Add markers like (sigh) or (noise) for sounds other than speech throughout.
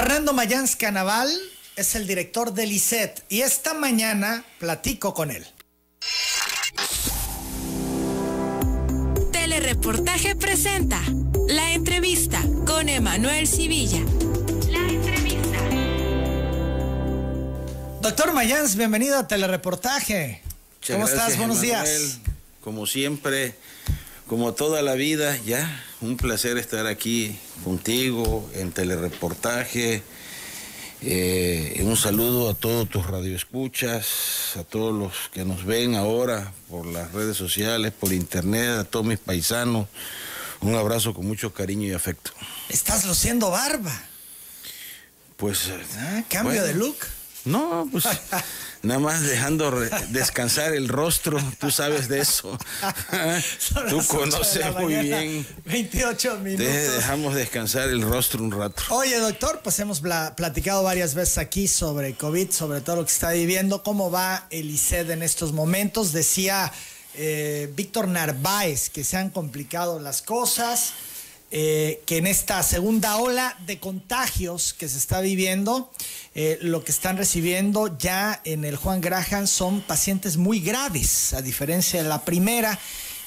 Fernando Mayans Canaval es el director del ICET y esta mañana platico con él. Telereportaje presenta la entrevista con Emanuel Civilla. La entrevista. Doctor Mayans, bienvenido a Telereportaje. ¿Cómo estás? Buenos días. Como siempre, como toda la vida, ya un placer estar aquí contigo en telereportaje. Eh, un saludo a todos tus radioescuchas, a todos los que nos ven ahora por las redes sociales, por internet, a todos mis paisanos. Un abrazo con mucho cariño y afecto. Estás luciendo barba. Pues. Ah, cambio de look. No, pues (laughs) nada más dejando descansar el rostro, tú sabes de eso. (laughs) tú conoces muy bien. 28 minutos. dejamos descansar el rostro un rato. Oye, doctor, pues hemos platicado varias veces aquí sobre COVID, sobre todo lo que está viviendo, cómo va el ICED en estos momentos. Decía eh, Víctor Narváez que se han complicado las cosas. Eh, que en esta segunda ola de contagios que se está viviendo, eh, lo que están recibiendo ya en el Juan Graham son pacientes muy graves, a diferencia de la primera,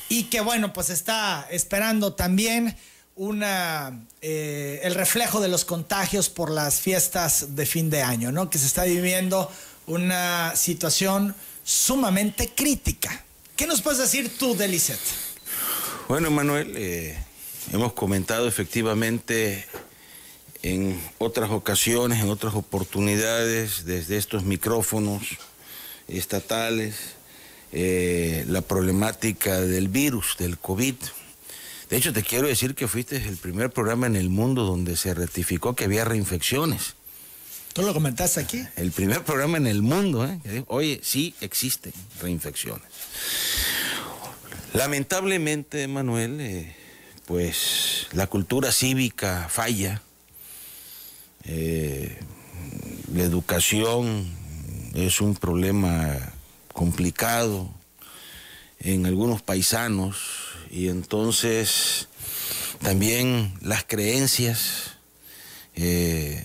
y que bueno, pues está esperando también una, eh, el reflejo de los contagios por las fiestas de fin de año, ¿no? Que se está viviendo una situación sumamente crítica. ¿Qué nos puedes decir tú, Delicet? Bueno, Manuel, Hemos comentado efectivamente en otras ocasiones, en otras oportunidades, desde estos micrófonos estatales, eh, la problemática del virus, del COVID. De hecho, te quiero decir que fuiste el primer programa en el mundo donde se ratificó que había reinfecciones. ¿Tú lo comentaste aquí? El primer programa en el mundo, ¿eh? Oye, sí existen reinfecciones. Lamentablemente, Manuel, eh, pues la cultura cívica falla, eh, la educación es un problema complicado en algunos paisanos y entonces también las creencias eh,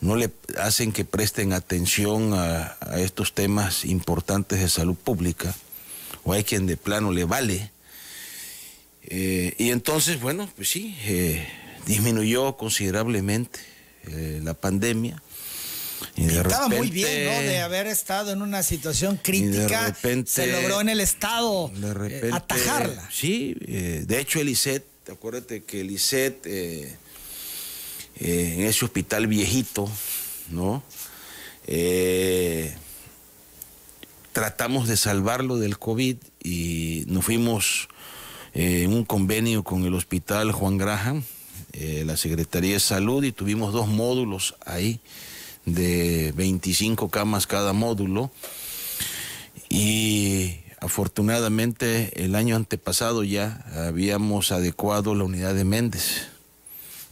no le hacen que presten atención a, a, estos temas importantes de salud pública o hay quien de plano le vale eh, y entonces, bueno, pues sí, eh, disminuyó considerablemente eh, la pandemia. Y Estaba muy bien, ¿no? De haber estado en una situación crítica, se logró en el Estado atajarla. Sí, de hecho el ICET, acuérdate que el ICET, en ese hospital viejito, ¿no? tratamos de salvarlo del COVID y nos fuimos en un convenio con el Hospital Juan Graham, eh, la Secretaría de Salud, y tuvimos dos módulos ahí de 25 camas cada módulo. Y afortunadamente el año antepasado ya habíamos adecuado la unidad de Méndez,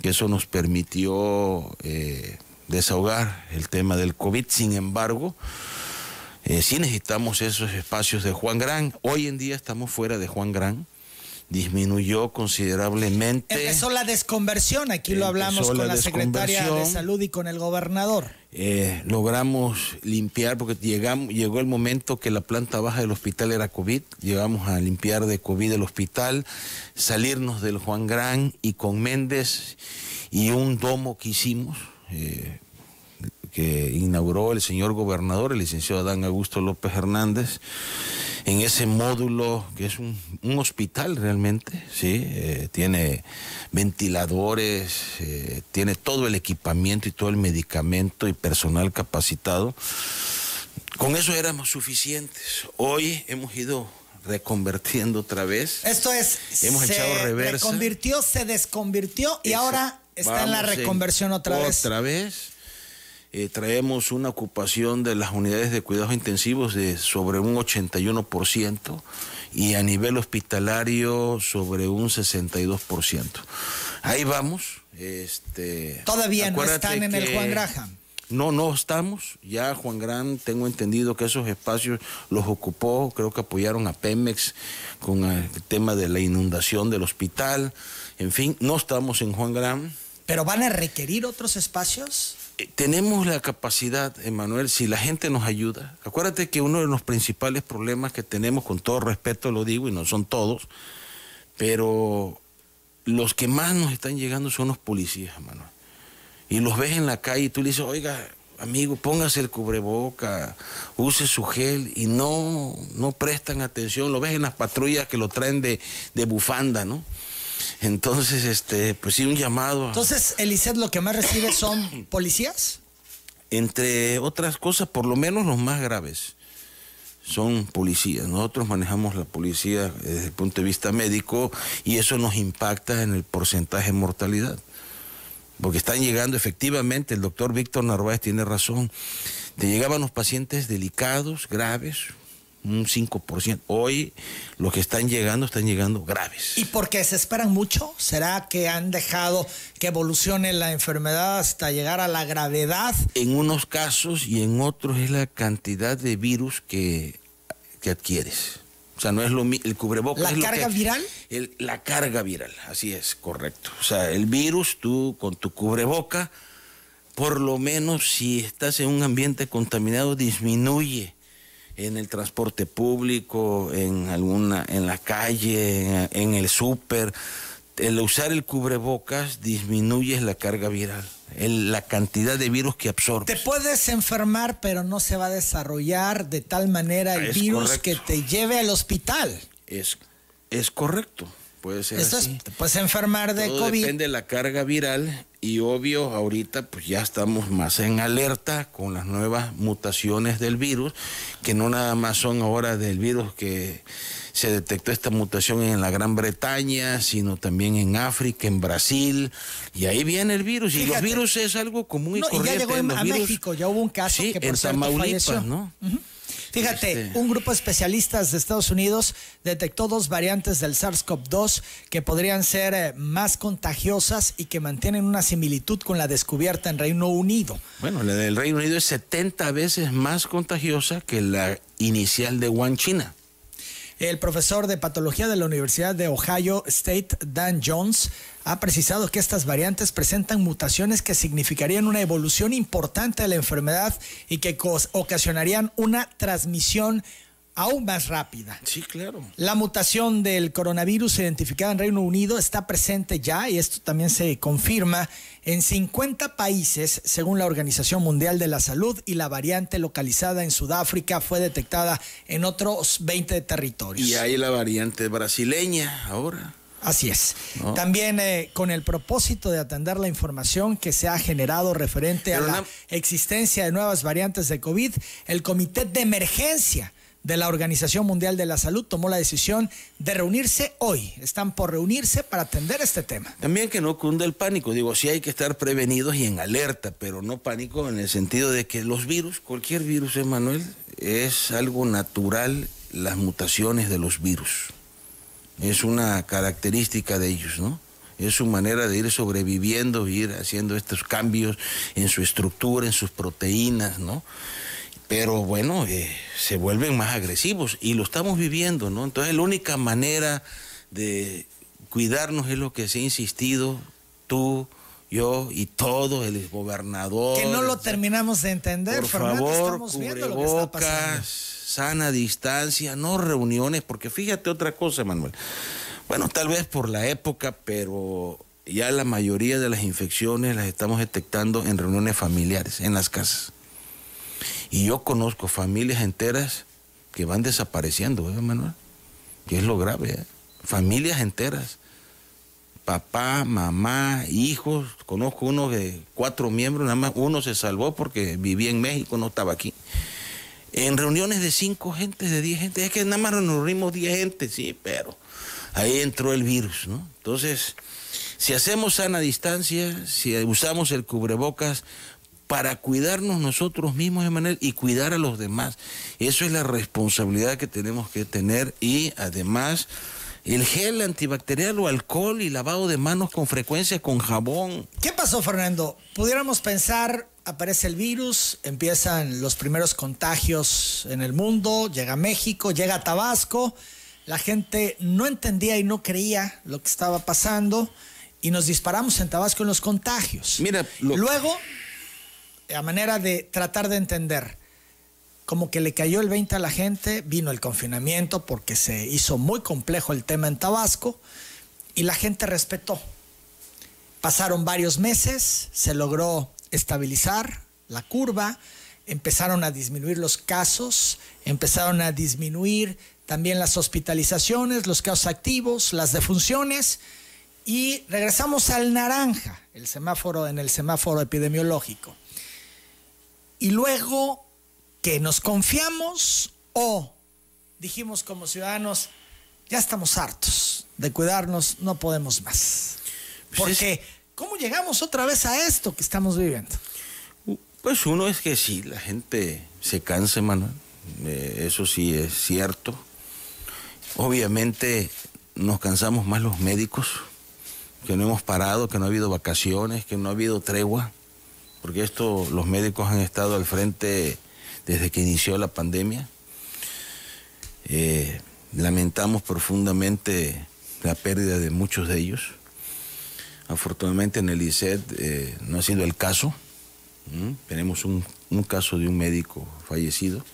que eso nos permitió eh, desahogar el tema del COVID. Sin embargo, eh, sí necesitamos esos espacios de Juan Gran. Hoy en día estamos fuera de Juan Gran disminuyó considerablemente. Empezó la desconversión, aquí lo hablamos con la, secretaria de Salud y con el gobernador. Eh, logramos limpiar, porque llegamos, llegó el momento que la planta baja del hospital era COVID, llegamos a limpiar de COVID el hospital, salirnos del Juan Gran y con Méndez y un domo que hicimos. Eh, que inauguró el señor gobernador, el licenciado Adán Augusto López Hernández, en ese módulo que es un, hospital realmente, ¿sí? Eh, tiene ventiladores, eh, tiene todo el equipamiento y todo el medicamento y personal capacitado. Con eso éramos suficientes. Hoy hemos ido reconvertiendo otra vez. Esto es, hemos se echado reversa. reconvirtió, se desconvirtió y ahora está en la reconversión otra vez. Otra vez. Eh, traemos una ocupación de las unidades de cuidados intensivos de sobre un 81% y a nivel hospitalario sobre un 62%. Ahí vamos. Este, Todavía no están en el Juan Graham. No, no estamos. Ya Juan Gran, tengo entendido que esos espacios los ocupó, creo que apoyaron a Pemex con el tema de la inundación del hospital. En fin, no estamos en Juan Gran ¿Pero van a requerir otros espacios? Eh, tenemos la capacidad, Emanuel, si la gente nos ayuda. Acuérdate que uno de los principales problemas que tenemos, con todo respeto lo digo, y no son todos, pero los que más nos están llegando son los policías, Emanuel. Y los ves en la calle y tú le dices, oiga, amigo, póngase el cubreboca, use su gel y no, no prestan atención. Lo ves en las patrullas que lo traen de, de bufanda, ¿no? Entonces, este, pues sí, un llamado. Entonces, Eliseth, lo que más recibe son (coughs) policías. Entre otras cosas, por lo menos los más graves son policías. Nosotros manejamos la policía desde el punto de vista médico y eso nos impacta en el porcentaje de mortalidad. Porque están llegando efectivamente, el doctor Víctor Narváez tiene razón, te llegaban los pacientes delicados, graves, un 5%. Hoy los que están llegando están llegando graves. ¿Y por qué se esperan mucho? ¿Será que han dejado que evolucione la enfermedad hasta llegar a la gravedad? En unos casos y en otros es la cantidad de virus que, que adquieres. O sea, no es lo el cubrebocas. ¿La carga viral? la carga viral, así es, correcto. O sea, el virus, tú con tu cubreboca, por lo menos si estás en un ambiente contaminado, disminuye en el transporte público, en alguna, en la calle, en, el súper. El usar el cubrebocas disminuye la carga viral, la cantidad de virus que absorbe. Te puedes enfermar, pero no se va a desarrollar de tal manera el virus que te lleve al hospital. Es, es correcto. Puede ser así. te puedes enfermar de Todo COVID. Depende de la carga viral y obvio ahorita pues ya estamos más en alerta con las nuevas mutaciones del virus, que no nada más son ahora del virus que se detectó esta mutación en la Gran Bretaña, sino también en África, en Brasil, y ahí viene el virus. y los virus es algo común y no, corriente. Y ya llegó a México, ya hubo un caso que por en Tamaulipas, ¿no? Fíjate, este, un grupo de especialistas de Estados Unidos detectó dos variantes del SARS-CoV-2 que podrían ser eh, más contagiosas y que mantienen una similitud con la descubierta en Reino Unido. Bueno, la del Reino Unido es 70 veces más contagiosa que la inicial de Wuhan, China. El profesor de patología de la Universidad de Ohio State, Dan Jones, ha precisado que estas variantes presentan mutaciones que significarían una evolución importante de la enfermedad y que ocasionarían una transmisión aún más rápida. Sí, claro. La mutación del coronavirus identificada en Reino Unido está presente ya, y esto también se confirma, en 50 países, según la Organización Mundial de la Salud, y la variante localizada en Sudáfrica fue detectada en otros 20 territorios. Y hay la variante brasileña ahora. Así es. También eh, con el propósito de atender la información que se ha generado referente a la existencia de nuevas variantes de COVID, el Comité de Emergencia de la Organización Mundial de la Salud tomó la decisión de reunirse hoy. Están por reunirse para atender este tema. También que no cunda el pánico. Digo, sí hay que estar prevenidos y en alerta, pero no pánico en el sentido de que los virus, cualquier virus, Emanuel, es algo natural las mutaciones de los virus. Es una característica de ellos, ¿no? Es su manera de ir sobreviviendo, ir haciendo estos cambios en su estructura, en sus proteínas, ¿no? pero bueno, eh, se vuelven más agresivos y lo estamos viviendo, ¿no? Entonces la única manera de cuidarnos es lo que se ha insistido tú, yo y todo, el gobernador. Que no lo terminamos de entender, por favor, estamos viendo lo que está pasando. sana distancia, no reuniones, porque fíjate otra cosa, Manuel. Bueno, tal vez por la época, pero ya la mayoría de las infecciones las estamos detectando en reuniones familiares, en las casas. Y yo conozco familias enteras que van desapareciendo, ¿eh, Manuel? Que es lo grave, ¿eh? Familias enteras. Papá, mamá, hijos. Conozco uno de cuatro miembros, nada más uno se salvó porque vivía en México, no estaba aquí. En reuniones de cinco gentes, de diez gente, es que nada más nos reunimos diez gente, sí, pero ahí entró el virus, ¿no? Entonces, si hacemos sana distancia, si usamos el cubrebocas, para cuidarnos nosotros mismos, Emanuel, y cuidar a los demás. Eso es la responsabilidad que tenemos que tener y además el gel antibacterial o alcohol y lavado de manos con frecuencia con jabón. ¿Qué pasó, Fernando? Pudiéramos pensar, aparece el virus, empiezan los primeros contagios en el mundo, llega a México, llega a Tabasco, la gente no entendía y no creía lo que estaba pasando y nos disparamos en Tabasco en los contagios. Mira, luego, a manera de tratar de entender, como que le cayó el 20 a la gente, vino el confinamiento porque se hizo muy complejo el tema en Tabasco y la gente respetó. Pasaron varios meses, se logró estabilizar la curva, empezaron a disminuir los casos, empezaron a disminuir también las hospitalizaciones, los casos activos, las defunciones y regresamos al naranja, el semáforo en el semáforo epidemiológico. Y luego que nos confiamos o dijimos como ciudadanos, ya estamos hartos de cuidarnos, no podemos más. Pues Porque, ¿cómo llegamos otra vez a esto que estamos viviendo? Pues uno es que sí, la gente se cansa, Manuel. Eh, eso sí es cierto. Obviamente nos cansamos más los médicos, que no hemos parado, que no ha habido vacaciones, que no ha habido tregua, porque esto los médicos han estado al frente desde que inició la pandemia. Eh, lamentamos profundamente la pérdida de muchos de ellos. Afortunadamente en el ICED eh, no ha sido el caso. Tenemos un, caso de un médico fallecido.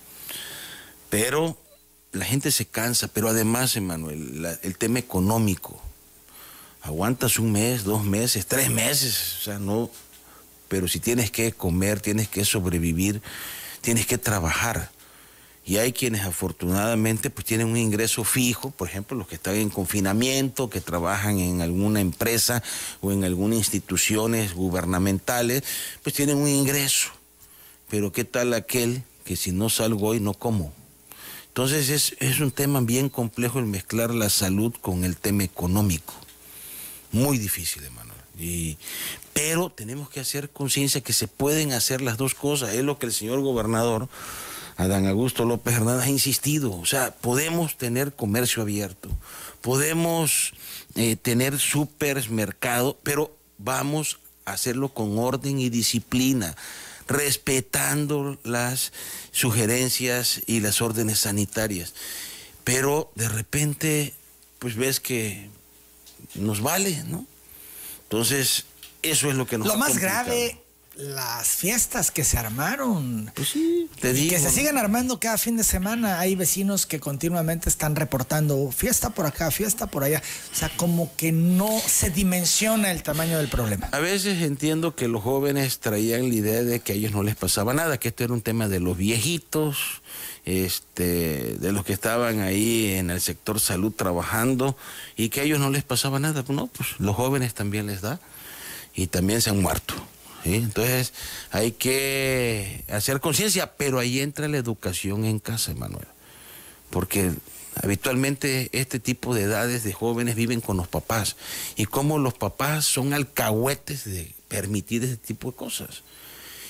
Pero la gente se cansa, pero además, Emanuel, el tema económico. Aguantas un mes, dos meses, tres meses, o sea, no. Pero si tienes que comer, tienes que sobrevivir, tienes que trabajar. Y hay quienes afortunadamente pues tienen un ingreso fijo, por ejemplo, los que están en confinamiento, que trabajan en alguna empresa o en algunas instituciones gubernamentales, pues tienen un ingreso. Pero ¿qué tal aquel que si no salgo hoy no como? Entonces es, es un tema bien complejo el mezclar la salud con el tema económico. Muy difícil, Emanuel. Y, pero tenemos que hacer conciencia que se pueden hacer las dos cosas. Es lo que el señor gobernador Adán Augusto López Hernández ha insistido. O sea, podemos tener comercio abierto, podemos eh, tener supermercado, pero vamos a hacerlo con orden y disciplina, respetando las sugerencias y las órdenes sanitarias. Pero de repente, pues ves que nos vale, ¿no? Entonces, eso es lo que nos Lo más grave las fiestas que se armaron. Pues sí, te y que se siguen armando cada fin de semana. Hay vecinos que continuamente están reportando fiesta por acá, fiesta por allá. O sea, como que no se dimensiona el tamaño del problema. A veces entiendo que los jóvenes traían la idea de que a ellos no les pasaba nada, que esto era un tema de los viejitos, este, de los que estaban ahí en el sector salud trabajando y que a ellos no les pasaba nada. No, pues los jóvenes también les da y también se han muerto. Entonces hay que hacer conciencia, pero ahí entra la educación en casa, Emanuel. Porque habitualmente este tipo de edades de jóvenes viven con los papás y como los papás son alcahuetes de permitir ese tipo de cosas.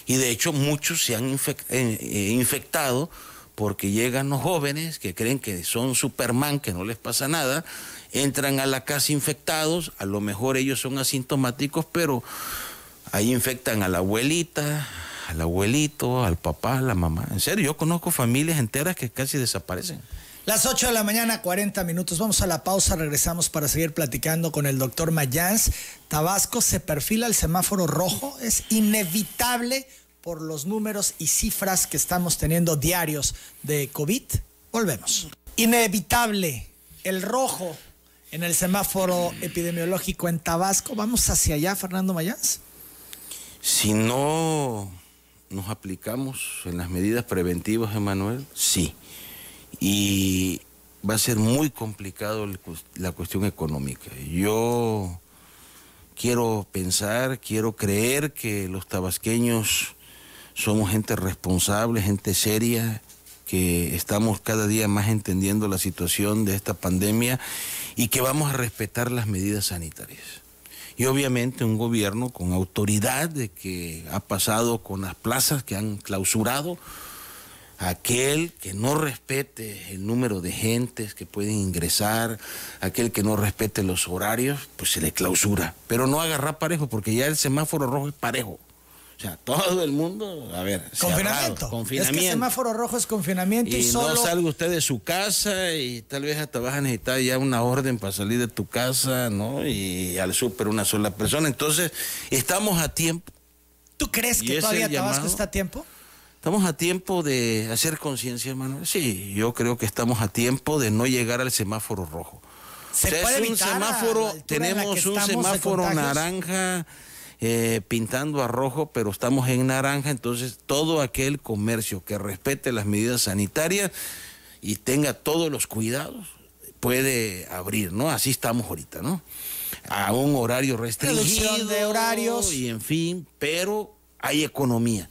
Y de hecho muchos se han eh, eh, infectado porque llegan los jóvenes que creen que son Superman, que no les pasa nada, entran a la casa infectados, a lo mejor ellos son asintomáticos, pero Ahí infectan a la abuelita, al abuelito, al papá, a la mamá. En serio, yo conozco familias enteras que casi desaparecen. Las 8 de la mañana, 40 minutos. Vamos a la pausa, regresamos para seguir platicando con el doctor Mayans. Tabasco se perfila el semáforo rojo, es inevitable por los números y cifras que estamos teniendo diarios de COVID. Volvemos. Inevitable el rojo en el semáforo epidemiológico en Tabasco. Vamos hacia allá, Fernando Mayans. Si no nos aplicamos en las medidas preventivas, Emanuel, sí. Y va a ser muy complicado la cuestión económica. Yo quiero pensar, quiero creer que los tabasqueños somos gente responsable, gente seria, que estamos cada día más entendiendo la situación de esta pandemia y que vamos a respetar las medidas sanitarias y obviamente un gobierno con autoridad de que ha pasado con las plazas que han clausurado, aquel que no respete el número de gentes que pueden ingresar, aquel que no respete los horarios, pues se le clausura. Pero no agarra parejo, porque ya el semáforo rojo es parejo. O sea, todo el mundo, a ver, confinamiento. confinamiento. Es que semáforo rojo es confinamiento y, y solo... no salga usted de su casa y tal vez hasta vas a necesitar ya una orden para salir de tu casa, ¿no? Y al súper una sola persona. Entonces, estamos a tiempo. ¿Tú crees que todavía Tabasco está a tiempo? Estamos a tiempo de hacer conciencia, hermano. Sí, yo creo que estamos a tiempo de no llegar al semáforo rojo. ¿Se puede es un semáforo, tenemos un semáforo naranja eh, pintando a rojo, pero estamos en naranja, entonces todo aquel comercio que respete las medidas sanitarias y tenga todos los cuidados puede abrir, ¿no? Así estamos ahorita, ¿no? A un horario restringido de horarios y en fin, pero hay economía.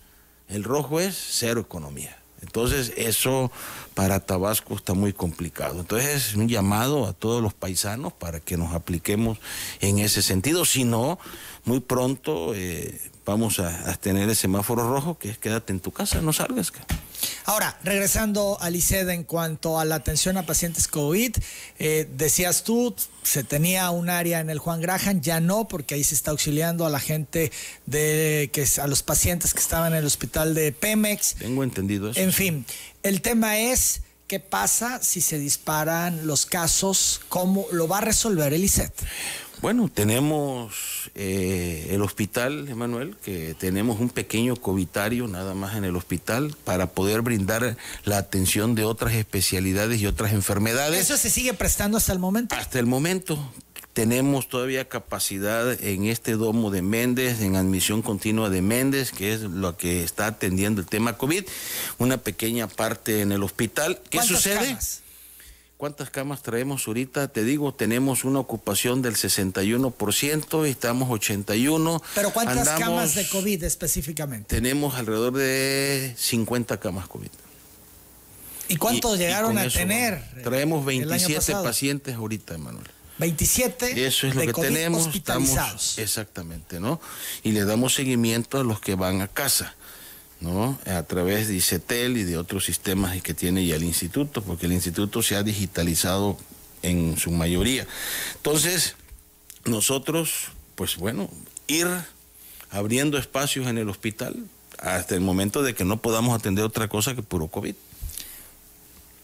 El rojo es cero economía. Entonces eso para Tabasco está muy complicado. Entonces es un llamado a todos los paisanos para que nos apliquemos en ese sentido. Si no, muy pronto eh, vamos a, tener el semáforo rojo, que es quédate en tu casa, no salgas. Ahora, regresando a ICED en cuanto a la atención a pacientes COVID, eh, decías tú, se tenía un área en el Juan Graham, ya no, porque ahí se está auxiliando a la gente de que a los pacientes que estaban en el hospital de Pemex. Tengo entendido eso. En fin, el tema es qué pasa si se disparan los casos, cómo lo va a resolver el ICET. Bueno, tenemos eh, el hospital, Emanuel, que tenemos un pequeño covitario nada más en el hospital para poder brindar la atención de otras especialidades y otras enfermedades. ¿Eso se sigue prestando hasta el momento? Hasta el momento. Tenemos todavía capacidad en este domo de Méndez, en admisión continua de Méndez, que es lo que está atendiendo el tema COVID, una pequeña parte en el hospital. ¿Qué sucede? ¿Cuántas camas traemos ahorita? Te digo, tenemos una ocupación del 61%, estamos 81. ¿Pero cuántas camas de COVID específicamente? Tenemos alrededor de 50 camas COVID. ¿Y cuántos llegaron a tener? Traemos 27 pacientes ahorita, Emanuel. 27 Eso es lo que tenemos. Estamos, exactamente, ¿no? Y le damos seguimiento a los que van a casa. ¿No? a través de ICETEL y de otros sistemas que tiene ya el instituto, porque el instituto se ha digitalizado en su mayoría. Entonces, nosotros, pues bueno, ir abriendo espacios en el hospital hasta el momento de que no podamos atender otra cosa que puro COVID.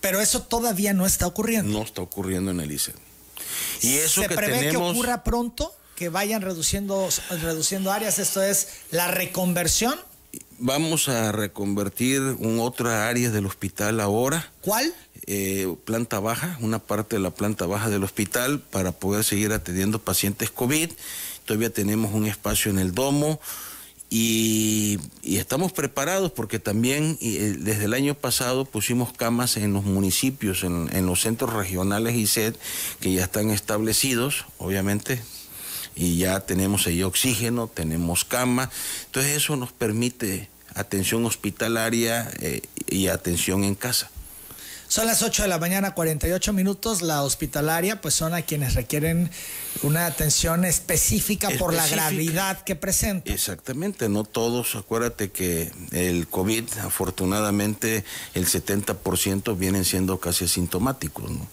Pero eso todavía no está ocurriendo. No está ocurriendo en el ICETEL. Y eso ¿Se que prevé tenemos... que ocurra pronto? Que vayan reduciendo, reduciendo áreas, esto es la reconversión Vamos a reconvertir un otra área del hospital ahora. ¿Cuál? Eh, planta baja, una parte de la planta baja del hospital para poder seguir atendiendo pacientes COVID. Todavía tenemos un espacio en el domo y, estamos preparados porque también eh, desde el año pasado pusimos camas en los municipios, en, en los centros regionales y SED que ya están establecidos, obviamente y ya tenemos ahí oxígeno, tenemos cama, entonces eso nos permite atención hospitalaria eh, y atención en casa. Son las 8 de la mañana, 48 minutos. La hospitalaria, pues son a quienes requieren una atención específica, por la gravedad que presenta. Exactamente, no todos. Acuérdate que el COVID, afortunadamente, el 70% vienen siendo casi asintomáticos, ¿no?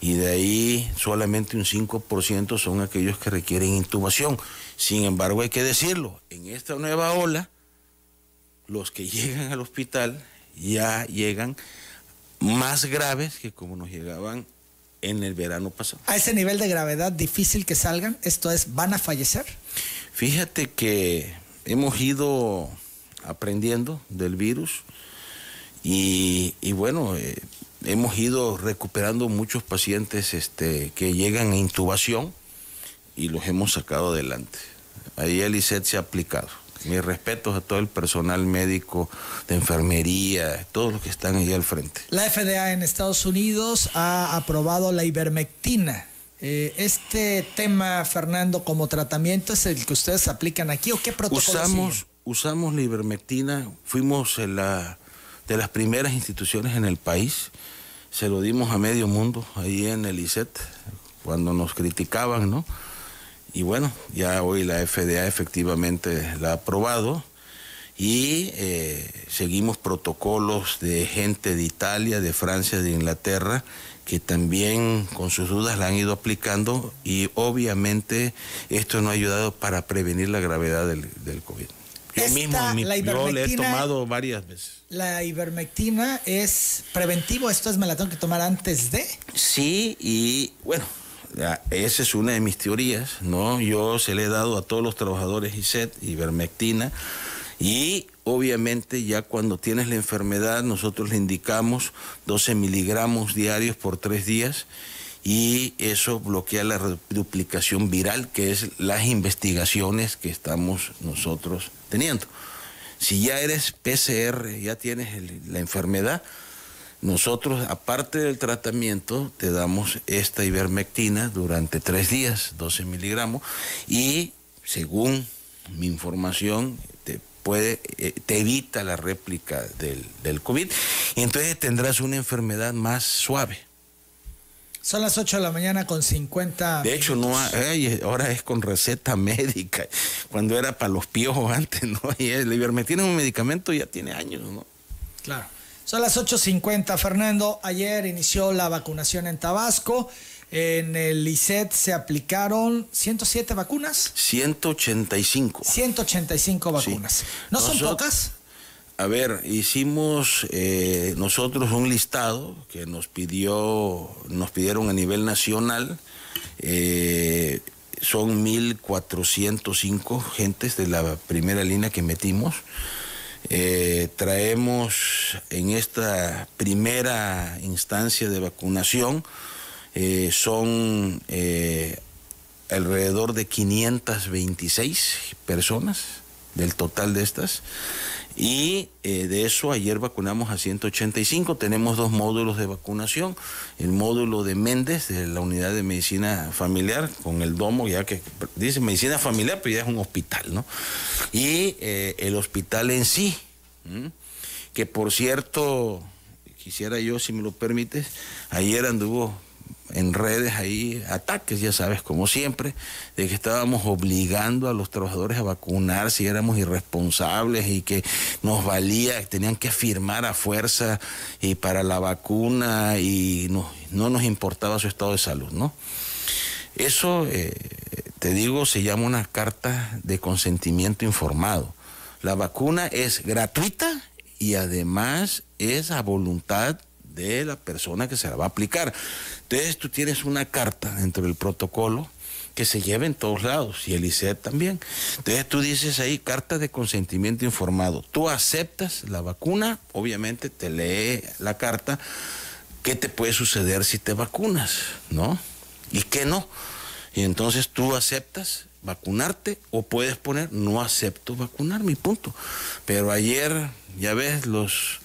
Y de ahí solamente un 5% son aquellos que requieren intubación. Sin embargo, hay que decirlo, en esta nueva ola, los que (laughs) llegan al hospital ya llegan más graves que como nos llegaban en el verano pasado. A ese nivel de gravedad difícil que salgan, esto es, ¿van a fallecer? Fíjate que hemos ido aprendiendo del virus y, bueno, eh, hemos ido recuperando muchos pacientes este, que llegan a intubación y los hemos sacado adelante. Ahí el ICET se ha aplicado. Mis respetos a todo el personal médico, de enfermería, todos los que están ahí al frente. La FDA en Estados Unidos ha aprobado la ivermectina. Eh, este tema, Fernando, como tratamiento, ¿es el que ustedes aplican aquí o qué protocolo usamos, usamos la ivermectina, fuimos la, de las primeras instituciones en el país, se lo dimos a medio mundo ahí en el ICET, cuando nos criticaban, ¿no? Y bueno, ya hoy la FDA efectivamente la ha aprobado y eh, seguimos protocolos de gente de Italia, de Francia, de Inglaterra, que también con sus dudas la han ido aplicando y obviamente esto no ha ayudado para prevenir la gravedad del, del COVID. Yo mismo, Esta, mi- la yo le he tomado varias veces. La ivermectina es preventivo, esto es me la tengo que tomar antes de. Sí, y bueno, esa es una de mis teorías, ¿no? Yo se le he dado a todos los trabajadores ISET, ivermectina, y obviamente ya cuando tienes la enfermedad, nosotros le indicamos 12 miligramos diarios por tres días, y eso bloquea la duplicación viral, que es las investigaciones que estamos nosotros teniendo. Si ya eres PCR, ya tienes la enfermedad, nosotros, aparte del tratamiento, te damos esta ivermectina durante tres días, 12 miligramos, y según mi información, te puede, eh, te evita la réplica del, del COVID, y entonces tendrás una enfermedad más suave. Son las 8 de la mañana con 50. De hecho, no ha- ay, ahora es con receta médica, cuando era para los piojos (laughs) antes, ¿no? Y la ivermectina es un medicamento, ya tiene años, ¿no? Claro. Son las 8.50, Fernando. Ayer inició la vacunación en Tabasco. En el ICET se aplicaron 107 vacunas, 185. 185 vacunas. ¿No son pocas? A ver, hicimos eh, nosotros un listado que nos pidió, nos pidieron a nivel nacional. eh, son 1.405 gentes de la primera línea que metimos. Eh, traemos en esta primera instancia de vacunación, eh, son eh, alrededor de 526 personas del total de estas. Y eh, de eso ayer vacunamos a 185. Tenemos dos módulos de vacunación. El módulo de Méndez, de la unidad de medicina familiar, con el domo, ya que dice medicina familiar, pero ya es un hospital, ¿no? Y eh, el hospital en sí, que por cierto, quisiera yo, si me lo permites, ayer anduvo en redes ahí ataques, ya sabes, como siempre, de que estábamos obligando a los trabajadores a vacunar si éramos irresponsables y que nos valía, tenían que firmar a fuerza y para la vacuna y no, no nos importaba su estado de salud, ¿no? Eso, eh, te digo, se llama una carta de consentimiento informado. La vacuna es gratuita y además es a voluntad de la persona que se la va a aplicar. Entonces tú tienes una carta dentro del protocolo que se lleva en todos lados y el ICET también. Entonces tú dices ahí carta de consentimiento informado. Tú aceptas la vacuna, obviamente te lee la carta. ¿Qué te puede suceder si te vacunas? ¿No? ¿Y qué no? Y entonces tú aceptas vacunarte o puedes poner no acepto vacunar, mi punto. Pero ayer, ya ves, los,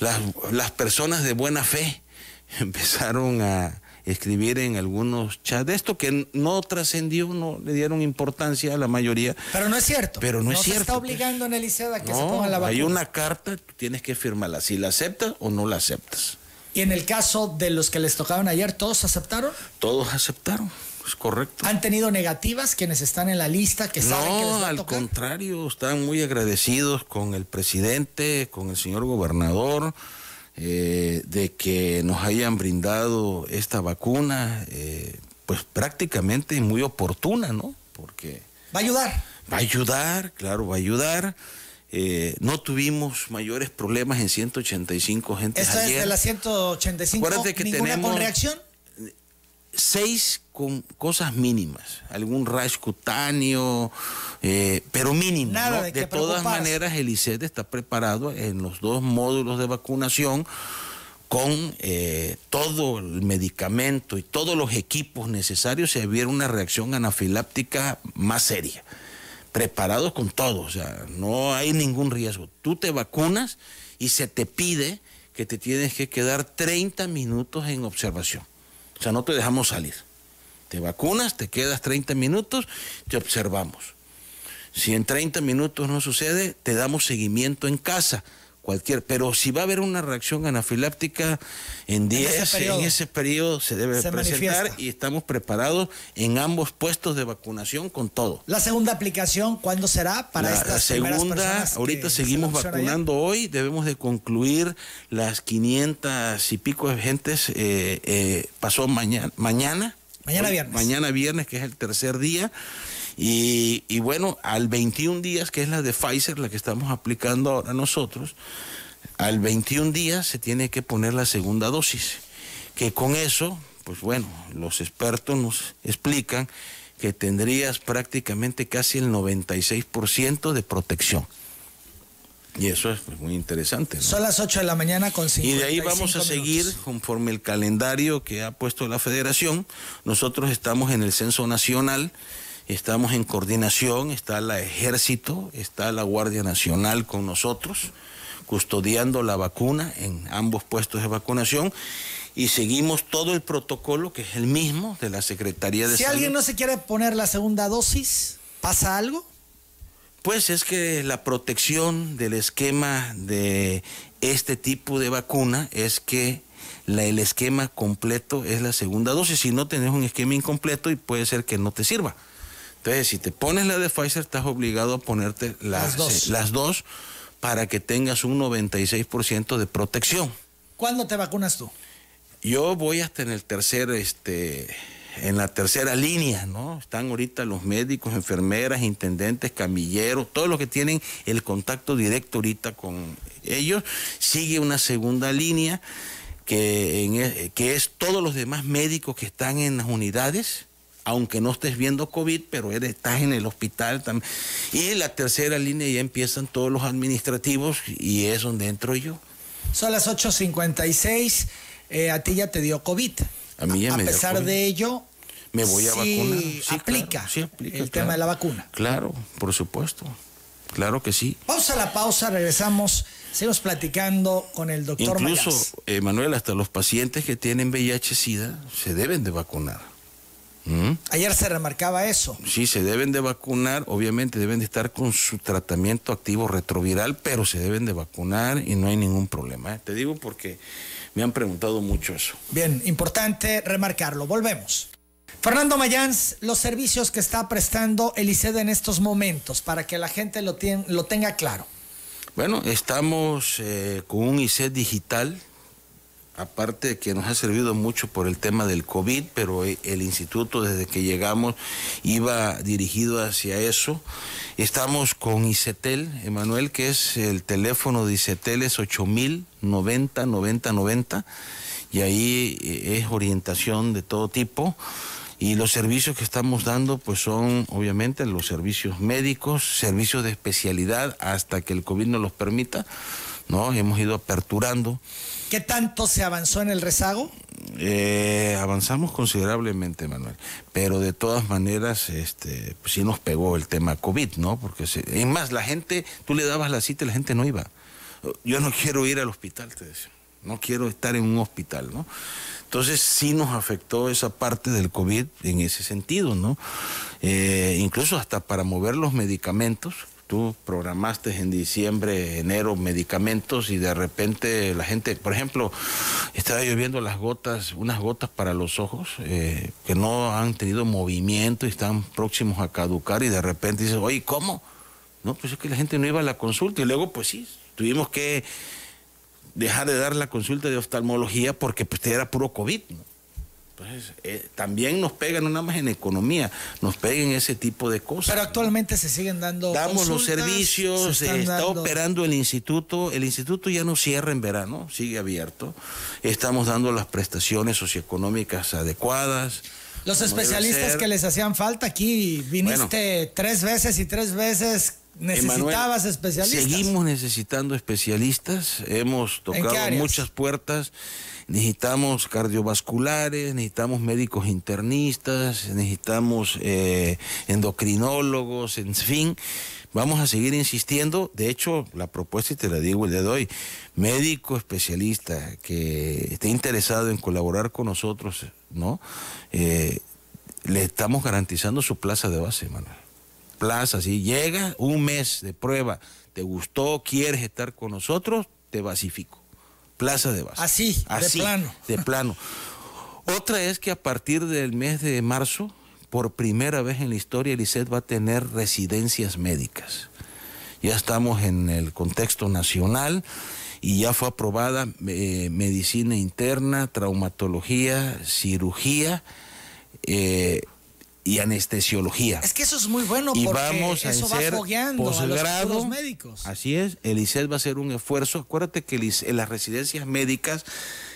las, las personas de buena fe (laughs) empezaron a escribir en algunos chats de esto que no trascendió, no le dieron importancia a la mayoría. Pero no es cierto. Pero no es se cierto, está pues. obligando en el ICET a que se ponga la vacuna. hay una carta, tú tienes que firmarla, si la aceptas o no la aceptas. Y en el caso de los que les tocaron ayer, ¿todos aceptaron? Todos aceptaron, es correcto. ¿Han tenido negativas quienes están en la lista que saben que les No, va a al contrario, están muy agradecidos con el presidente, con el señor gobernador, eh, de que nos hayan brindado esta vacuna, eh, pues prácticamente muy oportuna, ¿no? Porque Va a ayudar. va a ayudar, claro, va a ayudar. Eh, no tuvimos mayores problemas en 185 gentes Esto es de las 185. Acuérdate que ¿Ninguna tenemos- con reacción? Seis con cosas mínimas, algún rash cutáneo, eh, pero mínimo. Nada ¿no? de todas maneras, el ICET está preparado en los dos módulos de vacunación con eh, todo el medicamento y todos los equipos necesarios si hubiera una reacción anafiláptica más seria. Preparados con todo, o sea, no hay ningún riesgo. Tú te vacunas y se te pide que te tienes que quedar 30 minutos en observación. O sea, no te dejamos salir. Te vacunas, te quedas 30 minutos, te observamos. Si en 30 minutos no sucede, te damos seguimiento en casa. Cualquier, pero si va a haber una reacción anafiláptica en 10, ese en ese periodo se debe Se presentar manifiesta. y estamos preparados en ambos puestos de vacunación con todo. La segunda aplicación, ¿cuándo será para la, estas la segunda, personas ahorita se seguimos vacunando hoy, debemos de concluir las 500 y pico de gentes, eh, eh, pasó mañana, mañana. Mañana viernes. Mañana viernes, que es el tercer día. Y, y, bueno, al 21 días, que es la de Pfizer, la que estamos aplicando ahora nosotros, al 21 días se tiene que poner la segunda dosis, que con eso, pues bueno, los expertos nos explican que tendrías prácticamente casi el 96% de protección. Y eso es pues, muy interesante. Son las 8 de la mañana con 55 Y de ahí vamos a seguir conforme el calendario que ha puesto la federación. Nosotros estamos en el censo nacional, estamos en coordinación, está el ejército, está la Guardia Nacional con nosotros, custodiando la vacuna en ambos puestos de vacunación y seguimos todo el protocolo que es el mismo de la Secretaría de si Salud. Si alguien no se quiere poner la segunda dosis, ¿pasa algo? Pues es que la protección del esquema de este tipo de vacuna es que la, el esquema completo es la segunda dosis. Si no tenés un esquema incompleto y puede ser que no te sirva. Entonces, si te pones la de Pfizer, estás obligado a ponerte las, Las dos. eh, las dos para que tengas un 96% de protección. ¿Cuándo te vacunas tú? Yo voy hasta en el tercer, este, en la tercera línea, ¿no? Están ahorita los médicos, enfermeras, intendentes, camilleros, todos los que tienen el contacto directo ahorita con ellos. Sigue una segunda línea que, en e- que es todos los demás médicos que están en las unidades, aunque no estés viendo COVID, pero eres, estás en el hospital también. Y la tercera línea ya empiezan todos los administrativos y es donde entro yo. Son las 8.56. Eh, a ti ya te dio COVID. A mí ya me dio pesar COVID. de ello, Me voy a sí vacunar. Sí, aplica, claro, sí aplica, el claro. tema de la vacuna. Claro, por supuesto. Claro que sí. Vamos a la pausa, regresamos, seguimos platicando con el doctor Incluso, eh, Manuel, hasta los pacientes que tienen VIH-Sida se deben de vacunar. ¿Mm? Ayer se remarcaba eso. Sí, se deben de vacunar, obviamente deben de estar con su tratamiento activo retroviral, pero se deben de vacunar y no hay ningún problema. ¿eh? Te digo porque me han preguntado mucho eso. Bien, importante remarcarlo. Volvemos. Fernando Mayans, los servicios que está prestando el ICED en estos momentos, para que la gente lo, tien- lo tenga claro. Bueno, estamos eh, con un ICET digital, aparte de que nos ha servido mucho por el tema del COVID, pero el instituto desde que llegamos iba dirigido hacia eso. Estamos con ICETEL, Emanuel, que es el teléfono de ICETEL, es 8000 90 90 90, y ahí eh, es orientación de todo tipo. Y los servicios que estamos dando, pues son obviamente los servicios médicos, servicios de especialidad, hasta que el COVID nos los permita, ¿no? Hemos ido aperturando. ¿Qué tanto se avanzó en el rezago? Eh, avanzamos considerablemente, Manuel, pero de todas maneras, este, pues sí nos pegó el tema COVID, ¿no? Porque, se- más, la gente, tú le dabas la cita y la gente no iba. Yo no quiero ir al hospital, te decía. No quiero estar en un hospital, ¿no? Entonces sí nos afectó esa parte del COVID en ese sentido, ¿no? Eh, incluso hasta para mover los medicamentos. Tú programaste en diciembre, enero medicamentos y de repente la gente, por ejemplo, estaba lloviendo las gotas, unas gotas para los ojos eh, que no han tenido movimiento y están próximos a caducar y de repente dices, oye, ¿cómo? No, pues es que la gente no iba a la consulta y luego pues sí, tuvimos que dejar de dar la consulta de oftalmología porque pues era puro COVID. ¿no? Entonces, eh, también nos pega no nada más en economía, nos pega en ese tipo de cosas. Pero ¿no? actualmente se siguen dando. Damos los servicios, se eh, está dando- operando el instituto, el instituto ya no cierra en verano, sigue abierto, estamos dando las prestaciones socioeconómicas adecuadas. Los especialistas que les hacían falta aquí, viniste tres veces y tres veces necesitabas Emanuel, especialistas. Seguimos necesitando especialistas, hemos tocado muchas puertas, necesitamos cardiovasculares, necesitamos médicos internistas, necesitamos eh, endocrinólogos, en fin. Vamos a seguir insistiendo. De hecho, la propuesta, y te la digo el día de hoy, médico especialista que esté interesado en colaborar con nosotros, ¿no? Eh, le estamos garantizando su plaza de base, Manuel plaza, si llega un mes de prueba, te gustó, quieres estar con nosotros, te basifico. Plaza de base. Así, de plano. De plano. Otra es que a partir del mes de marzo, por primera vez en la historia, el ICET va a tener residencias médicas. Ya estamos en el contexto nacional y ya fue aprobada eh, medicina interna, traumatología, cirugía. eh, y anestesiología. Es que eso es muy bueno y porque vamos a eso va hacer fogueando a los posgrado. médicos. Así es, el ICED va a hacer un esfuerzo. Acuérdate que ICED las residencias médicas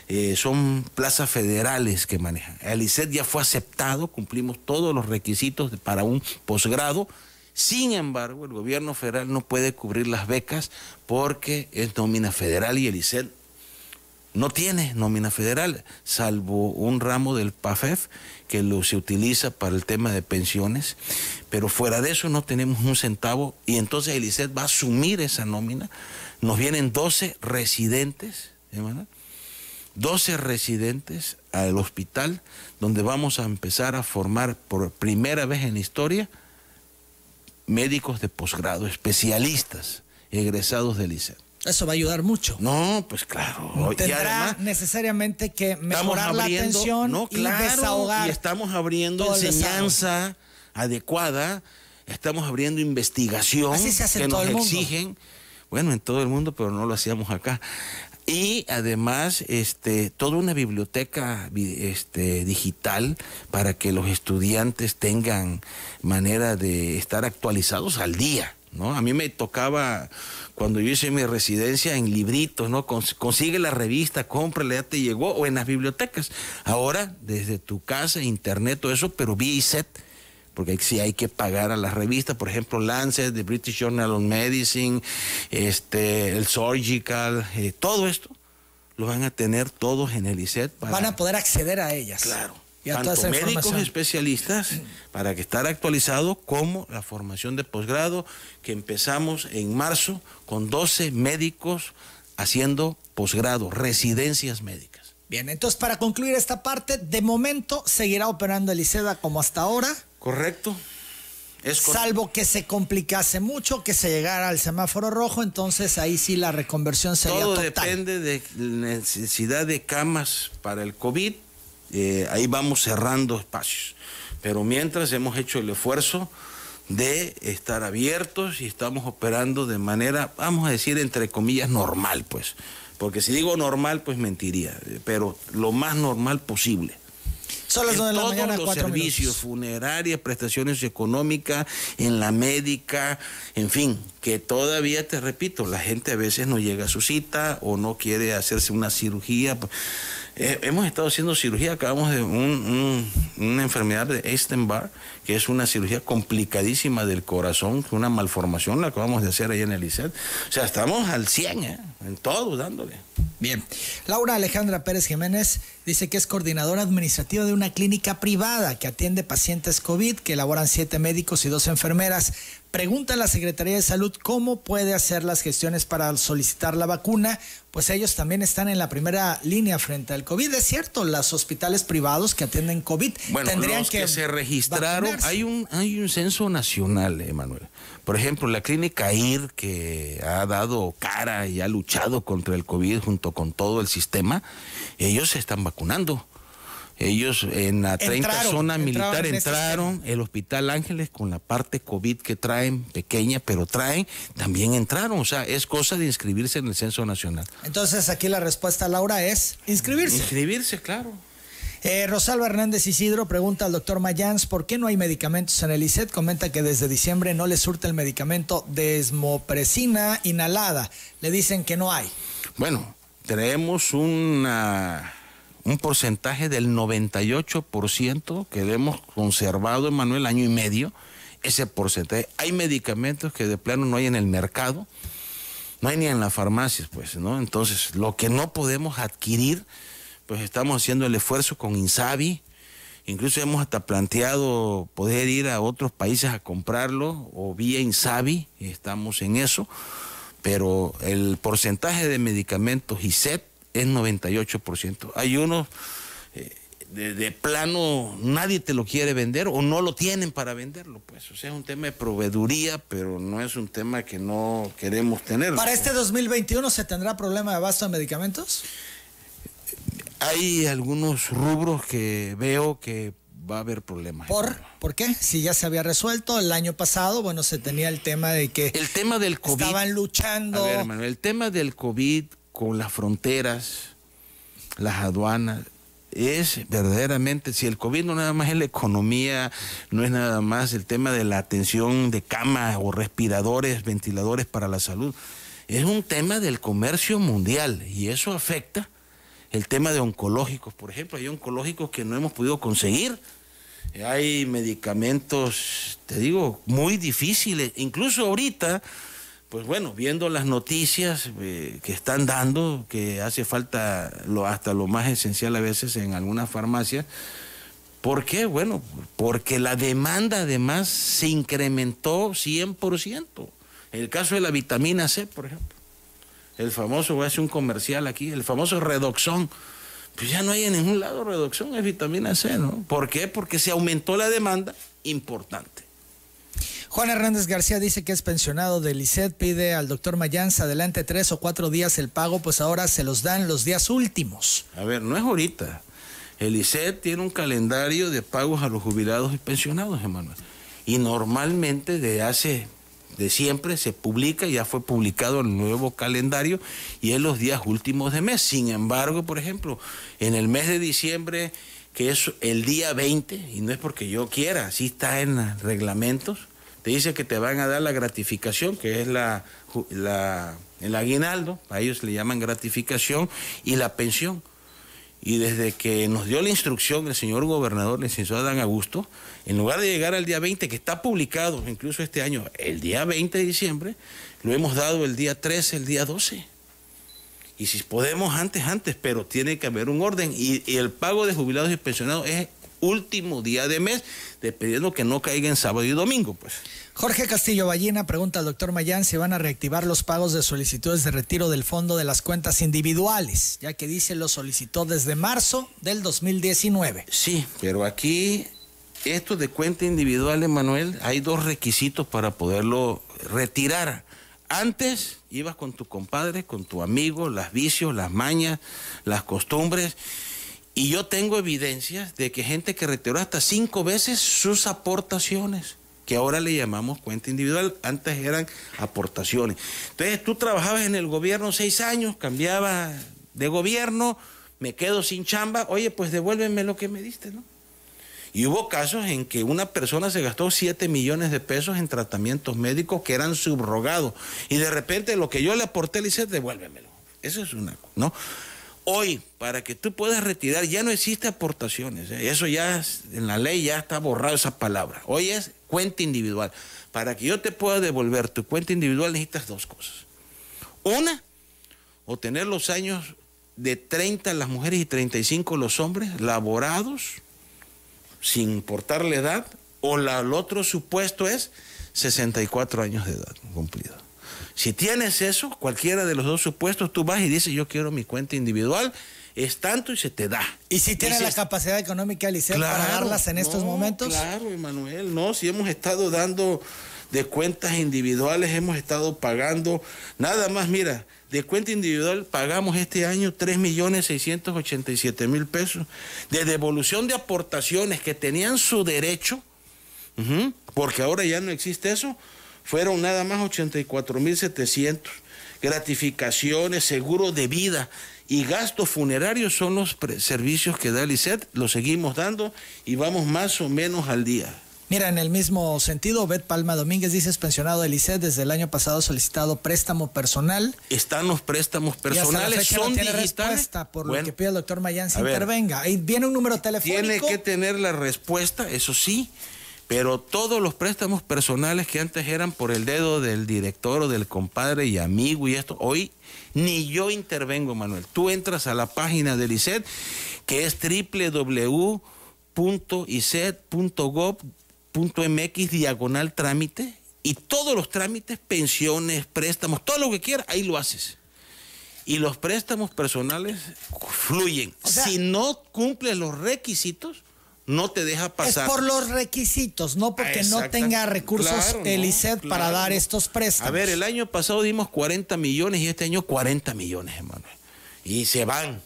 eh, son plazas federales que manejan. El ICED ya fue aceptado, cumplimos todos los requisitos para un posgrado. Sin embargo, el gobierno federal no puede cubrir las becas porque es nómina federal y el ICED no tiene nómina federal, salvo un ramo del PAFEF que lo se utiliza para el tema de pensiones, pero fuera de eso no tenemos un centavo y entonces el ICED va a asumir esa nómina. Nos vienen 12 residentes, ¿eh, ¿verdad? 12 residentes al hospital donde vamos a empezar a formar por primera vez en la historia médicos de posgrado, especialistas, egresados del ICED. Eso va a ayudar mucho. No, pues claro. Tendrá además, necesariamente que mejorar la atención no, y desahogar. y estamos abriendo enseñanza adecuada, estamos abriendo investigación Así se hace que en todo nos el mundo. exigen, bueno, en todo el mundo, pero no lo hacíamos acá. Y además, este, toda una biblioteca este, digital para que los estudiantes tengan manera de estar actualizados al día. ¿No? A mí me tocaba, cuando yo hice mi residencia, en libritos, ¿no? Cons- consigue la revista, cómprala, ya te llegó, o en las bibliotecas. Ahora, desde tu casa, internet, todo eso, pero vía ISET, porque sí hay que pagar a las revistas, por ejemplo, Lancet, The British Journal of Medicine, este, el Surgical, eh, todo esto lo van a tener todos en el ISET. para- Van a poder acceder a ellas. Claro. Y a toda Tanto médicos especialistas para que estar actualizado como la formación de posgrado que empezamos en marzo con 12 médicos haciendo posgrado, residencias médicas. Bien, entonces para concluir esta parte, de momento seguirá operando el ICEDA como hasta ahora, ¿Correcto? Es salvo que se complicase mucho, que se llegara al semáforo rojo, entonces ahí sí la reconversión sería Todo total. depende de necesidad de camas para el COVID. Eh, ahí vamos cerrando espacios. Pero mientras hemos hecho el esfuerzo de estar abiertos y estamos operando de manera, vamos a decir, entre comillas, normal, pues. Porque si digo normal, pues mentiría, pero lo más normal posible. Son las En 9 de la todos mañana, los servicios, minutos. funerarias, prestaciones económicas, en la médica, en fin, que todavía te repito, la gente a veces no llega a su cita o no quiere hacerse una cirugía. Eh, hemos estado haciendo cirugía, acabamos de un- un- una enfermedad de Eisenbarg, que es una cirugía complicadísima del corazón, una malformación, la acabamos de hacer ahí en el ICED. O sea, estamos al 100, ¿eh? en todo dándole. Bien. Laura Alejandra Pérez Jiménez dice que es coordinadora administrativa de una clínica privada que atiende pacientes COVID, que elaboran siete médicos y dos enfermeras. Pregunta a la Secretaría de Salud cómo puede hacer las gestiones para solicitar la vacuna, pues ellos también están en la primera línea frente al COVID. Es cierto, los hospitales privados que atienden COVID Bueno, tendrían los que, se registraron, vacunarse. hay un, hay un censo nacional, Emanuel. Por ejemplo, la clínica IR, que ha dado cara y ha luchado contra el COVID junto con todo el sistema, ellos se están vacunando. Ellos en la 30 Entraron, zona militar en entraron, el Hospital Ángeles con la parte COVID que traen, pequeña, pero traen, también entraron. O sea, es cosa de inscribirse en el censo nacional. Entonces aquí la respuesta, Laura, es inscribirse. Inscribirse, claro. Eh, Rosalba Hernández Isidro pregunta al doctor Mayans por qué no hay medicamentos en el ICET. Comenta que desde diciembre no le surte el medicamento desmopresina inhalada. Le dicen que no hay. Bueno, traemos una, un porcentaje del 98% que hemos conservado, Emanuel, año y medio. Ese porcentaje. Hay medicamentos que de plano no hay en el mercado, no hay ni en las farmacias, pues, ¿no? Entonces, lo que no podemos adquirir, pues estamos haciendo el esfuerzo con Insabi. Incluso hemos hasta planteado poder ir a otros países a comprarlo o vía Insabi, estamos en eso pero el porcentaje de medicamentos ISET es 98%. Hay unos eh, de, de plano, nadie te lo quiere vender o no lo tienen para venderlo, pues. O sea, es un tema de proveeduría, pero no es un tema que no queremos tener. ¿Para este 2021 se tendrá problema de abasto de medicamentos? Hay algunos rubros que veo que va a haber problemas. ¿Por? ¿Por qué? Si ya se había resuelto el año pasado, bueno, se tenía el tema de que El tema del COVID. estaban luchando. A ver, hermano, el tema del COVID con las fronteras, las aduanas, es verdaderamente, si el COVID no nada más es la economía, no es nada más el tema de la atención de cama o respiradores, ventiladores para la salud, es un tema del comercio mundial y eso afecta el tema de oncológicos, por ejemplo, hay oncológicos que no hemos podido conseguir. Hay medicamentos, te digo, muy difíciles. Incluso ahorita, pues bueno, viendo las noticias eh, que están dando, que hace falta hasta lo más esencial a veces en algunas farmacias. ¿Por qué? Bueno, porque la demanda además se incrementó 100%. En el caso de la vitamina C, por ejemplo. El famoso, voy a hacer un comercial aquí, el famoso redoxón. Pues ya no hay en ningún lado redoxón, es vitamina C, ¿no? ¿Por qué? Porque se aumentó la demanda importante. Juan Hernández García dice que es pensionado del ICED, pide al doctor Mayanza adelante tres o cuatro días el pago, pues ahora se los dan los días últimos. A ver, no es ahorita. El ICED tiene un calendario de pagos a los jubilados y pensionados, Emanuel. Y normalmente de hace de siempre se publica, ya fue publicado el nuevo calendario y es los días últimos de mes. Sin embargo, por ejemplo, en el mes de diciembre, que es el día 20, y no es porque yo quiera, así está en reglamentos, te dice que te van a dar la gratificación, que es la, el aguinaldo, a ellos le llaman gratificación, y la pensión. Y desde que nos dio la instrucción el señor gobernador, el licenciado Adán Augusto, en lugar de llegar al día 20, que está publicado incluso este año, el día 20 de diciembre, lo hemos dado el día 13, el día 12. Y si podemos antes, antes, pero tiene que haber un orden. Y, y el pago de jubilados y pensionados es último día de mes, dependiendo que no caiga en sábado y domingo, pues. Jorge Castillo Ballina pregunta al doctor Mayán si van a reactivar los pagos de solicitudes de retiro del fondo de las cuentas individuales, ya que dice lo solicitó desde marzo del 2019. Sí, pero aquí, esto de cuenta individual, Emanuel, hay dos requisitos para poderlo retirar. Antes ibas con tu compadre, con tu amigo, las vicios, las mañas, las costumbres. Y yo tengo evidencias de que gente que retiró hasta cinco veces sus aportaciones que ahora le llamamos cuenta individual, antes eran aportaciones. Entonces tú trabajabas en el gobierno seis años, cambiaba de gobierno, me quedo sin chamba, oye, pues devuélveme lo que me diste, ¿no? Y hubo casos en que una persona se gastó 7 millones de pesos en tratamientos médicos que eran subrogados. Y de repente lo que yo le aporté le dice, devuélvemelo. Eso es una ¿no? Hoy, para que tú puedas retirar, ya no existe aportaciones. ¿eh? Eso ya en la ley ya está borrado esa palabra. Hoy es cuenta individual. Para que yo te pueda devolver tu cuenta individual necesitas dos cosas. Una, obtener los años de 30 las mujeres y 35 los hombres, laborados, sin importar la edad, o la, el otro supuesto es 64 años de edad cumplido. Si tienes eso, cualquiera de los dos supuestos, tú vas y dices, yo quiero mi cuenta individual, es tanto y se te da. ¿Y si tienes la capacidad económica, Liceo, para darlas en estos momentos? Claro, Emanuel, no, si hemos estado dando de cuentas individuales, hemos estado pagando, nada más, mira, de cuenta individual pagamos este año 3.687.000 pesos de devolución de aportaciones que tenían su derecho, porque ahora ya no existe eso, fueron nada más 84.700 gratificaciones, seguro de vida y gastos funerarios son los servicios que da el ICET, los seguimos dando y vamos más o menos al día. Mira, en el mismo sentido, Bet Palma Domínguez dice es pensionado del ICET desde el año pasado solicitado préstamo personal. Están los préstamos personales, son tiene respuesta, por lo que pide el doctor Mayán si intervenga. Ahí viene un número telefónico. Tiene que tener la respuesta, eso sí, pero todos los préstamos personales que antes eran por el dedo del director o del compadre y amigo y esto, hoy ni yo intervengo, Manuel. Tú entras a la página del ICED, que es www.iced.gov.mx diagonal trámite, y todos los trámites, pensiones, préstamos, todo lo que quieras, ahí lo haces. Y los préstamos personales fluyen. si no cumples los requisitos, no te deja pasar. Es por los requisitos, no porque no tenga recursos el ICED para dar estos préstamos. A ver, el año pasado dimos 40 millones y este año 40 millones, hermano. Y se van.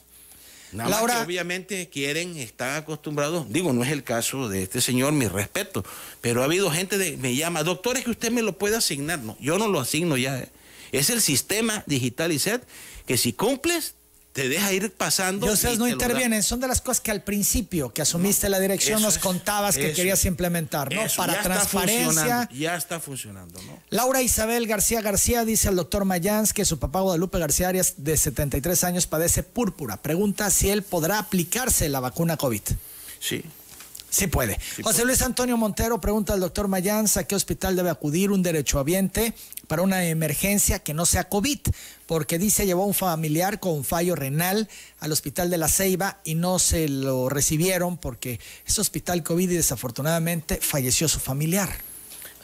Nada Laura, más que obviamente quieren, están acostumbrados. Digo, no es el caso de este señor, mi respeto. Pero ha habido gente que me llama, doctor, es que usted me lo puede asignar. No, yo no lo asigno ya. ¿eh? Es el sistema digital ICED que si cumples, te deja ir pasando. Y ustedes no intervienen, son de las cosas que al principio que asumiste la dirección nos contabas que querías implementar, ¿no? Para transparencia. ya está funcionando, ¿no? Laura Isabel García García dice al doctor Mayans que su papá Guadalupe García Arias, de 73 años, padece púrpura. Pregunta si él podrá aplicarse la vacuna COVID. Sí. Sí puede. José Luis Antonio Montero pregunta al doctor Mayans a qué hospital debe acudir un derechohabiente para una emergencia que no sea COVID, porque dice llevó un familiar con fallo renal al hospital de la Ceiba y no se lo recibieron porque es hospital COVID y desafortunadamente falleció su familiar.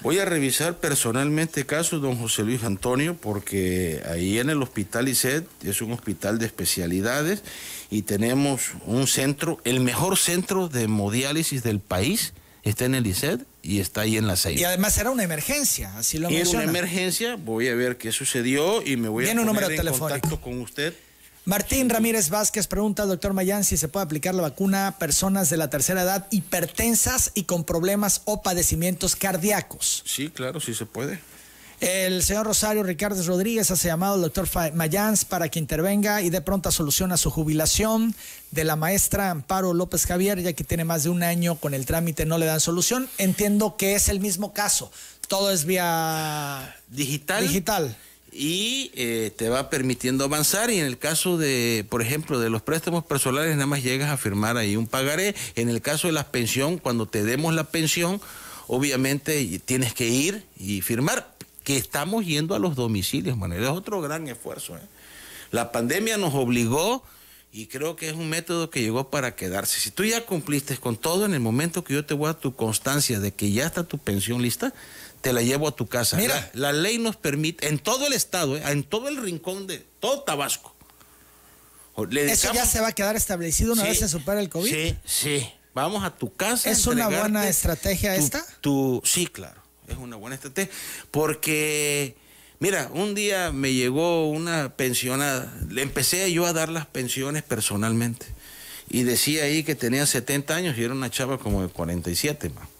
Voy a revisar personalmente casos, don José Luis Antonio, porque ahí en el hospital ICED es un hospital de especialidades y tenemos un centro, el mejor centro de hemodiálisis del país está en el ICED y está ahí en la Ceiba. Y además era una emergencia, así lo Era una emergencia, voy a ver qué sucedió y me voy a poner en contacto con usted. Martín Ramírez Vázquez pregunta al doctor Mayán si se puede aplicar la vacuna a personas de la tercera edad hipertensas y con problemas o padecimientos cardíacos. Sí, claro, sí se puede. El señor Rosario Ricardo Rodríguez hace llamado al doctor Mayans para que intervenga y dé pronta solución a su jubilación de la maestra Amparo López Javier, ya que tiene más de un año con el trámite, no le dan solución. Entiendo que es el mismo caso. Todo es vía digital. Digital y eh, te va permitiendo avanzar y en el caso de, por ejemplo, de los préstamos personales nada más llegas a firmar ahí un pagaré. En el caso de la pensión, cuando te demos la pensión, obviamente tienes que ir y firmar, que estamos yendo a los domicilios, Manuel, es otro gran esfuerzo. ¿eh? La pandemia nos obligó y creo que es un método que llegó para quedarse. Si tú ya cumpliste con todo en el momento que yo te voy a tu constancia de que ya está tu pensión lista, te la llevo a tu casa. Mira, la, ley nos permite, en todo el estado, eh, en todo el rincón de todo Tabasco. ¿Eso ya se va a quedar establecido una vez se supera el COVID? Sí, sí. Vamos a tu casa. ¿Es una buena estrategia esta? Tu, sí, claro. Es una buena estrategia. Porque, mira, un día me llegó una pensionada. Le empecé yo a dar las pensiones personalmente. Y decía ahí que tenía 70 años y era una chava como de 47, más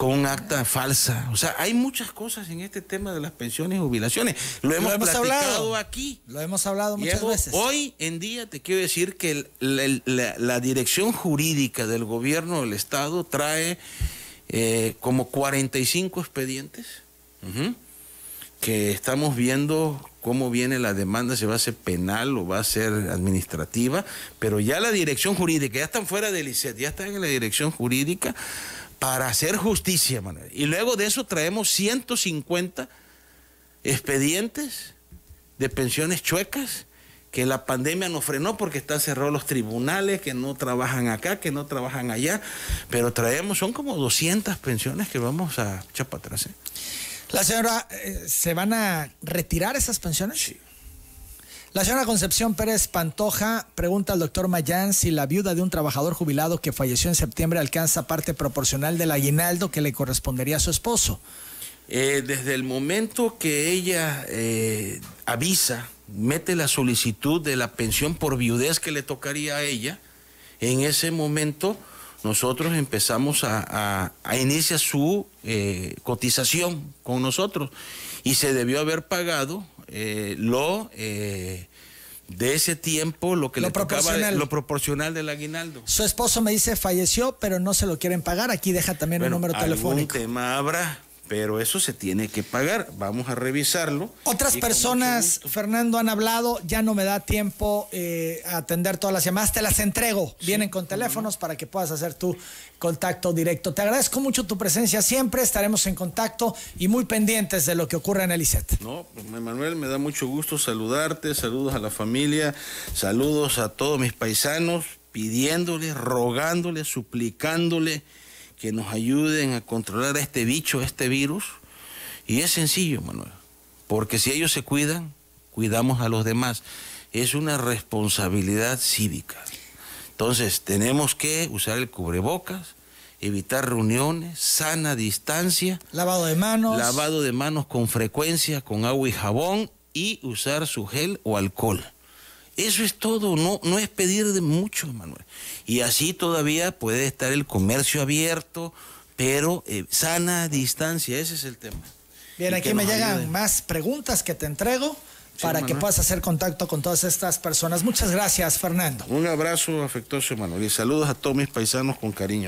con un acta falsa. O sea, hay muchas cosas en este tema de las pensiones y jubilaciones. Lo hemos, hablado aquí. Lo hemos hablado muchas veces. Hoy en día te quiero decir que la, dirección jurídica del gobierno del Estado trae eh, como 45 expedientes que estamos viendo cómo viene la demanda, si va a ser penal o va a ser administrativa, pero ya la dirección jurídica, ya están fuera del ICET, ya están en la dirección jurídica para hacer justicia, Manuel. Y luego de eso traemos 150 expedientes de pensiones chuecas que la pandemia nos frenó porque están cerrados los tribunales, que no trabajan acá, que no trabajan allá, pero traemos, son como 200 pensiones que vamos a echar para atrás. ¿eh? La señora, eh, ¿se van a retirar esas pensiones? Sí. La señora Concepción Pérez Pantoja pregunta al doctor Mayán si la viuda de un trabajador jubilado que falleció en septiembre alcanza parte proporcional del aguinaldo que le correspondería a su esposo. Eh, desde el momento que ella eh, avisa, mete la solicitud de la pensión por viudez que le tocaría a ella, en ese momento nosotros empezamos a, iniciar su eh, cotización con nosotros y se debió haber pagado eh, lo eh, de ese tiempo, lo que le tocaba, lo proporcional del aguinaldo. Su esposo me dice falleció, pero no se lo quieren pagar. Aquí deja también un número telefónico. Un tema habrá pero eso se tiene que pagar. Vamos a revisarlo. Otras personas, Fernando, han hablado, ya no me da tiempo eh, atender todas las llamadas, te las entrego. Vienen con teléfonos para que puedas hacer tu contacto directo. Te agradezco mucho tu presencia siempre, estaremos en contacto y muy pendientes de lo que ocurre en el ICET. No, pues Manuel, me da mucho gusto saludarte, saludos a la familia, saludos a todos mis paisanos, pidiéndole, rogándole, suplicándole que nos ayuden a controlar a este bicho, a este virus. Y es sencillo, Manuel, porque si ellos se cuidan, cuidamos a los demás. Es una responsabilidad cívica. Entonces, tenemos que usar el cubrebocas, evitar reuniones, sana distancia. Lavado de manos. Lavado de manos con frecuencia, con agua y jabón y usar su gel o alcohol. Eso es todo, no, no es pedir de mucho, Manuel. Y así todavía puede estar el comercio abierto, pero eh, sana distancia, ese es el tema. Bien, aquí me llegan más preguntas que te entrego. para que puedas hacer contacto con todas estas personas. Muchas gracias, Fernando. Un abrazo afectuoso, Manuel, y saludos a todos mis paisanos con cariño.